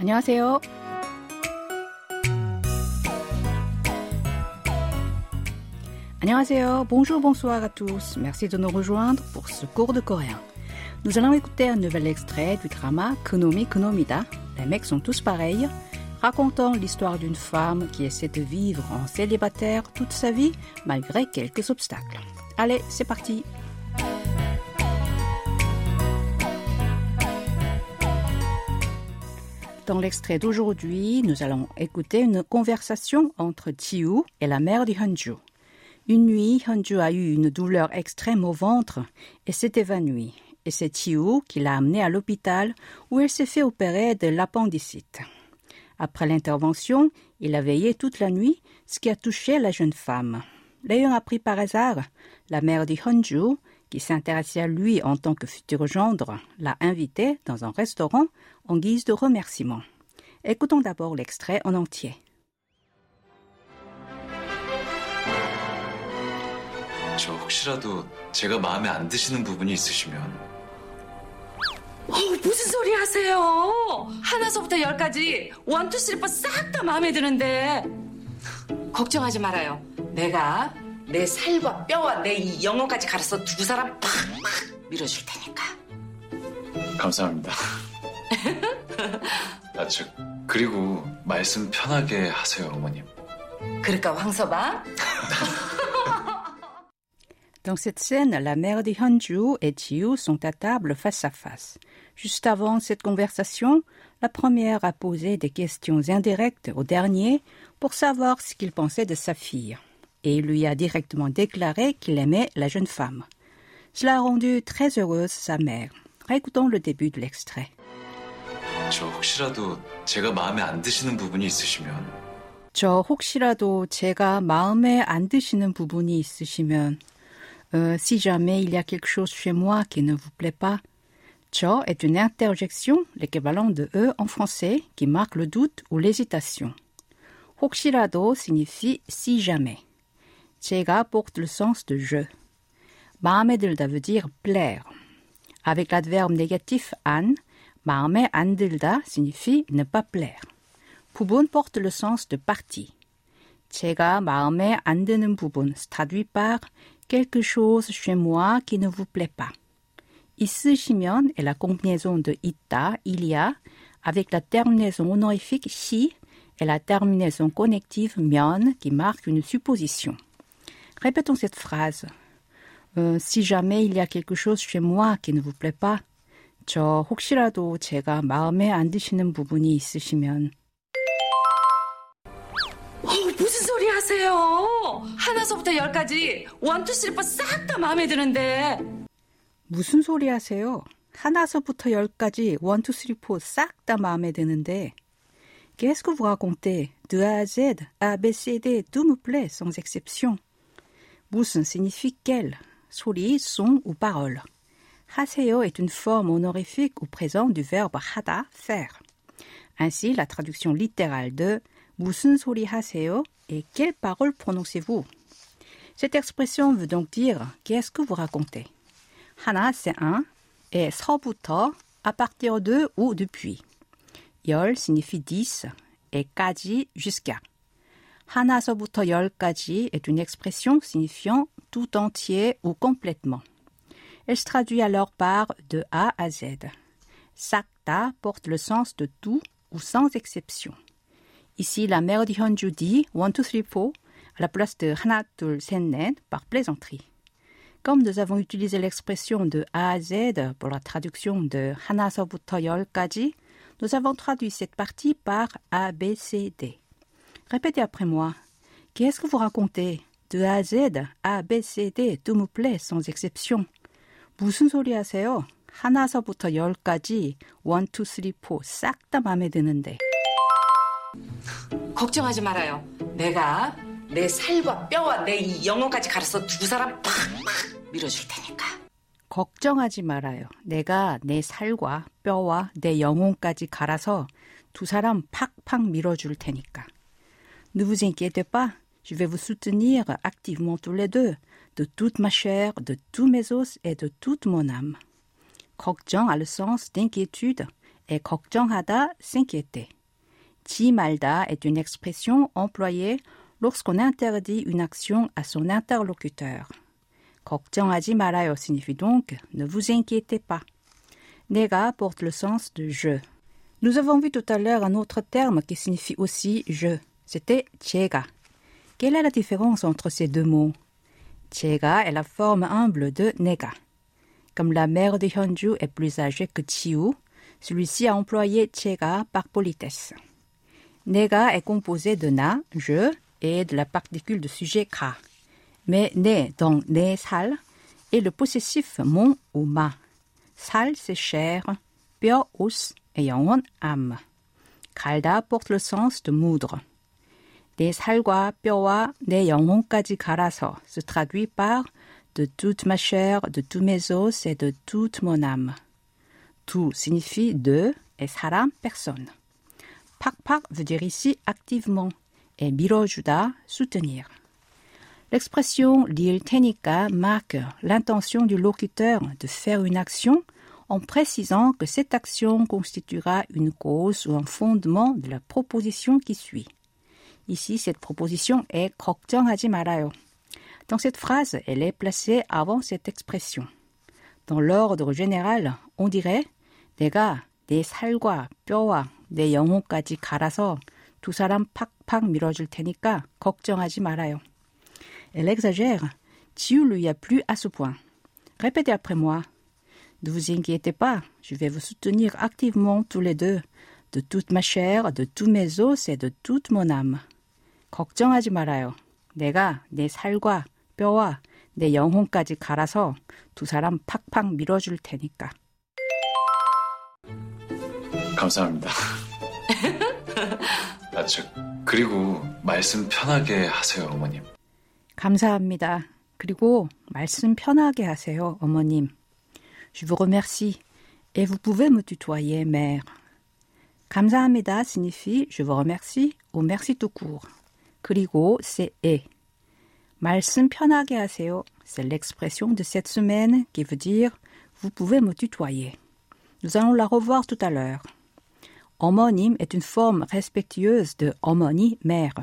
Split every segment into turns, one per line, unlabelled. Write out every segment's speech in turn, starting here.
안녕하세요. Annyeonghaseyo, bonjour, bonsoir à tous. Merci de nous rejoindre pour ce cours de coréen. Nous allons écouter un nouvel extrait du drama Konomi Konomida. Les mecs sont tous pareils, racontant l'histoire d'une femme qui essaie de vivre en célibataire toute sa vie malgré quelques obstacles. Allez, c'est parti. Dans l'extrait d'aujourd'hui, nous allons écouter une conversation entre Jiu et la mère de Hyunju. Une nuit, Hyunju a eu une douleur extrême au ventre et s'est évanouie. Et c'est Jiu qui l'a amenée à l'hôpital où elle s'est fait opérer de l'appendicite. Après l'intervention, il a veillé toute la nuit, ce qui a touché la jeune femme. L'ayant appris par hasard, la mère de Hyunju, qui s'intéressait à lui en tant que futur gendre, l'a invité dans un restaurant en guise de remerciement. Écoutons d'abord l'extrait en entier.
저 혹시라도 제가 마음에 안 드시는 부분이 있으시면
어, 무슨 소리 하세요? 하나서부터 열까지 원투 슬리퍼 싹 다 마음에 드는데 걱정하지 말아요. 내가 내 살과 뼈와 내 이 영혼까지 갈아서 두 사람 팍팍 밀어줄 테니까.
감사합니다. 아, 저 그리고 말씀 편하게 하세요, 어머님.
그럴까 황서방?
Dans cette scène, la mère de Hyunju et Jiu sont à table face à face. Juste avant cette conversation, la première a posé des questions indirectes au dernier pour savoir ce qu'il pensait de sa fille. Et il lui a directement déclaré qu'il aimait la jeune femme. Cela a rendu très heureuse sa mère. Récoutons le début de l'extrait.
저 혹시라도 제가 마음에 안 드시는 부분이 있으시면
저 혹시라도 제가 마음에 안 드시는 부분이 있으시면 euh, si jamais il y a quelque chose chez moi qui ne vous plaît pas, 저 est une interjection, l'équivalent de e en français, qui marque le doute ou l'hésitation. 혹시라도 signifie si jamais. 제가 porte le sens de je. 마음에 들다 veut dire plaire. Avec l'adverbe négatif 안, 마음에 안 들다 signifie ne pas plaire. 부분 porte le sens de partie. 제가 마음에 안 드는 부분 se traduit par quelque chose chez moi qui ne vous plaît pas. 있으시면 est la combinaison de 있다, il y a, avec la terminaison honorifique si et la terminaison connective 면 qui marque une supposition. Répétons cette phrase. Euh, si jamais il y a quelque chose chez moi qui ne vous plaît pas, 저 혹시라도 제가 마음에 안 드시는 부분이 있으시면
어, 무슨 소리 하세요? 하나서부터 열까지 원투 슬리퍼 싹 다 마음에 드는데
무슨 소리 하세요? 하나서부터 열까지 원, 투, 쓰리, 포 싹 다 마음에 드는데 Qu'est-ce que vous racontez De A à Z, A, B, C, D, tout me plaît, sans exception. 무슨 signifie quel 소리, son ou parole. 하세요 est une forme honorifique ou présente du verbe 하다, faire. Ainsi, la traduction littérale de 무슨 소리 하세요 et quelle parole prononcez-vous Cette expression veut donc dire qu'est-ce que vous racontez 하나, c'est un, et 서부터, à partir de ou depuis. 열 signifie dix, et 까지, jusqu'à. 하나서부터 열까지 est une expression signifiant tout entier ou complètement. Elle se traduit alors par de A à Z. 싹다 porte le sens de tout ou sans exception. Ici, la mère de Hyunju dit one, two, three, four à la place de 하나, 둘, 셋, 넷 par plaisanterie. Comme nous avons utilisé l'expression de A à Z pour la traduction de 하나서부터 열까지, nous avons traduit cette partie par A, B, C, D. Répétez après moi. Qu'est-ce que vous racontez De A à Z, A, B, C, D, tout me plaît sans exception. 무슨 소리 하세요? 하나서부터 열까지 원, 투, 쓰리, 포싹다 마음에 드는데.
걱정하지 말아요. 내가 내 살과 뼈와 내 이 영혼까지 갈아서 두 사람 팍팍 밀어줄 테니까.
걱정하지 말아요. 내가 내 살과 뼈와 내 영혼까지 갈아서 두 사람 팍팍 밀어줄 테니까. Ne vous inquiétez pas, je vais vous soutenir activement tous les deux, de toute ma chair, de tous mes os et de toute mon âme. 걱정 a le sens d'inquiétude et 걱정하다, s'inquiéter. Ti malda est une expression employée lorsqu'on interdit une action à son interlocuteur. 걱정하지 말아요 signifie donc ne vous inquiétez pas. 내가 porte le sens de je. Nous avons vu tout à l'heure un autre terme qui signifie aussi je. C'était chega. Quelle est la différence entre ces deux mots? Chega est la forme humble de nega. Comme la mère de Hyunju est plus âgée que Chiu, celui-ci a employé chega par politesse. Nega est composé de na, je, et de la particule de sujet ka. Mais ne, donc ne sal, et le possessif mon ou ma. Sal, c'est chair, pio, os, et yon, âme. Kalda porte le sens de moudre. 내 살과 뼈와 내 영혼까지 갈아서 se traduit par de toute ma chair, de tous mes os et de toute mon âme. Tout signifie de et 사람 personne. 팍팍 veut dire ici activement et 밀어주다 soutenir. L'expression 릴 테니까 marque l'intention du locuteur de faire une action en précisant que cette action constituera une cause ou un fondement de la proposition qui suit. Ici, cette proposition est 걱정하지 말아요. Dans cette phrase, elle est placée avant cette expression. Dans l'ordre général, on dirait 내가 내 살과 뼈와 내 영혼까지 갈아서 두 사람 팍팍 밀어줄 테니까 걱정하지 말아요. Elle exagère. Chiu lui a plu à ce point. Répétez après moi. Ne vous inquiétez pas, je vais vous soutenir activement tous les deux, de toute ma chair, de tous mes os et de toute mon âme. 걱정하지 말아요. 내가 내 살과 뼈와 내 영혼까지 갈아서 두 사람 팍팍 밀어줄 테니까.
감사합니다. 아, 저, 그리고 말씀 편하게 하세요, 어머님.
감사합니다. 그리고 말씀 편하게 하세요, 어머님. Je vous remercie. Et vous pouvez me tutoyer, mère. 감사합니다 signifie je vous remercie ou merci tout court. 그리고 c'est et. 말씀 편하게 하세요. C'est l'expression de cette semaine qui veut dire vous pouvez me tutoyer. Nous allons la revoir tout à l'heure. Homonyme est une forme respectueuse de homony, mère.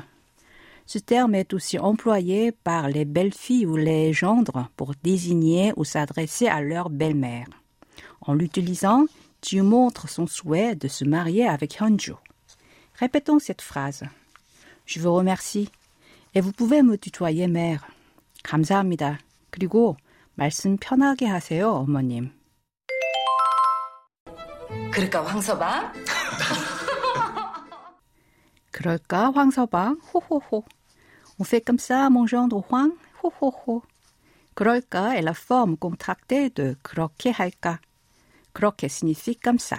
Ce terme est aussi employé par les belles-filles ou les gendres pour désigner ou s'adresser à leur belle-mère. En l'utilisant, tu montres son souhait de se marier avec Hyunjo. Répétons cette phrase. Je vous remercie. Et vous pouvez me tutoyer mère. 감사합니다. 그리고 말씀 편하게 하세요, 어머님.
그럴까 황서방?
그럴까, 황서방? 호호호. On fait comme ça, mon gendre Huang? 호호호. 그럴까 est la forme contractée de 그렇게 할까. 그렇게 signifie comme ça.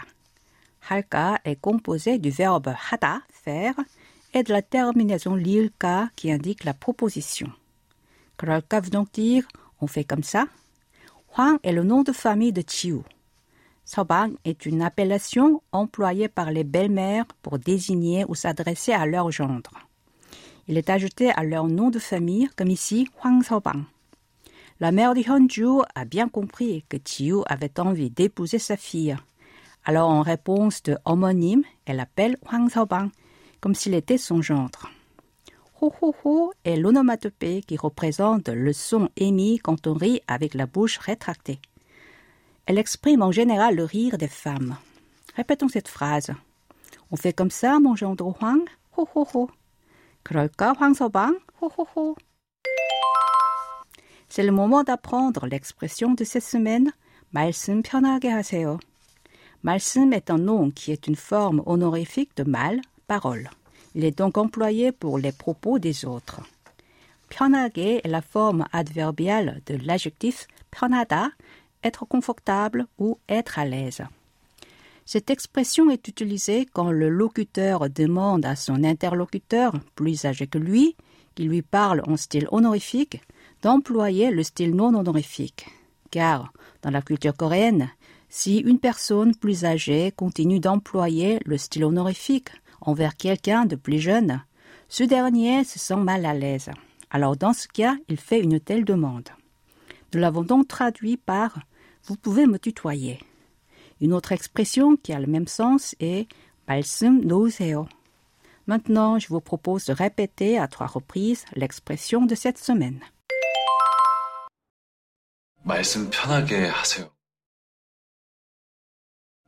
할까 est composé du verbe 하다, faire, et de la terminaison lilka qui indique la proposition. 그럴까 veut donc dire on fait comme ça. Huang est le nom de famille de Chiu. Sobang est une appellation employée par les belles-mères pour désigner ou s'adresser à leur gendre. Il est ajouté à leur nom de famille, comme ici Huang Sobang. La mère de Hyunju a bien compris que Chiu avait envie d'épouser sa fille. Alors, en réponse de homonyme, elle appelle Huang Sobang, comme s'il était son gendre. Ho ho ho est l'onomatopée qui représente le son émis quand on rit avec la bouche rétractée. Elle exprime en général le rire des femmes. Répétons cette phrase. On fait comme ça, mon gendre Huang? Ho ho ho. 그럴까, 황서방? Ho ho ho. C'est le moment d'apprendre l'expression de cette semaine. 말씀 편하게 하세요. 말씀 est un nom qui est une forme honorifique de mal, parole. Il est donc employé pour les propos des autres. 편하게 est la forme adverbiale de l'adjectif 편하다, être confortable ou être à l'aise. Cette expression est utilisée quand le locuteur demande à son interlocuteur, plus âgé que lui, qui lui parle en style honorifique, d'employer le style non honorifique. Car, dans la culture coréenne, si une personne plus âgée continue d'employer le style honorifique envers quelqu'un de plus jeune, ce dernier se sent mal à l'aise. Alors dans ce cas, il fait une telle demande. Nous l'avons donc traduit par Vous pouvez me tutoyer. Une autre expression qui a le même sens est Balsum nouseo. Maintenant, je vous propose de répéter à trois reprises l'expression de cette semaine.
말씀 편하게 하세요.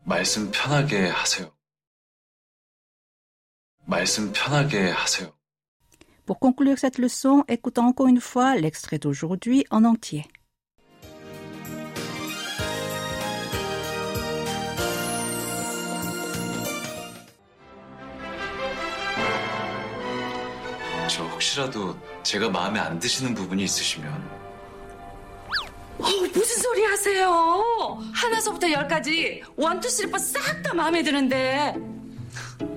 말씀 편하게 하세요. 말씀 편하게 하세요.
Pour conclure cette leçon, écoutons encore une fois l'extrait d'aujourd'hui en entier.
저 혹시라도 제가 마음에 안 드시는 부분이 있으시면
어, 소리 하세요? 하나서부터 열까지 원투 슬리퍼 싹 다 마음에 드는데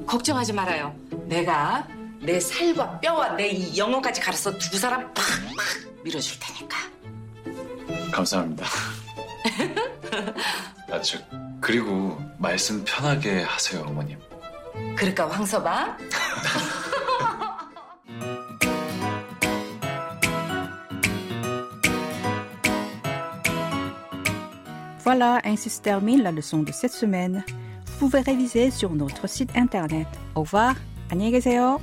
걱정하지 말아요. 내가 내 살과 뼈와 내 이 영혼까지 갈아서 두 사람 팍팍 밀어줄 테니까.
감사합니다. 아, 저 그리고 말씀 편하게 하세요, 어머님.
그럴까 황서방?
Voilà, ainsi se termine la leçon de cette semaine. Vous pouvez réviser sur notre site internet. Au revoir, 안녕히 계세요.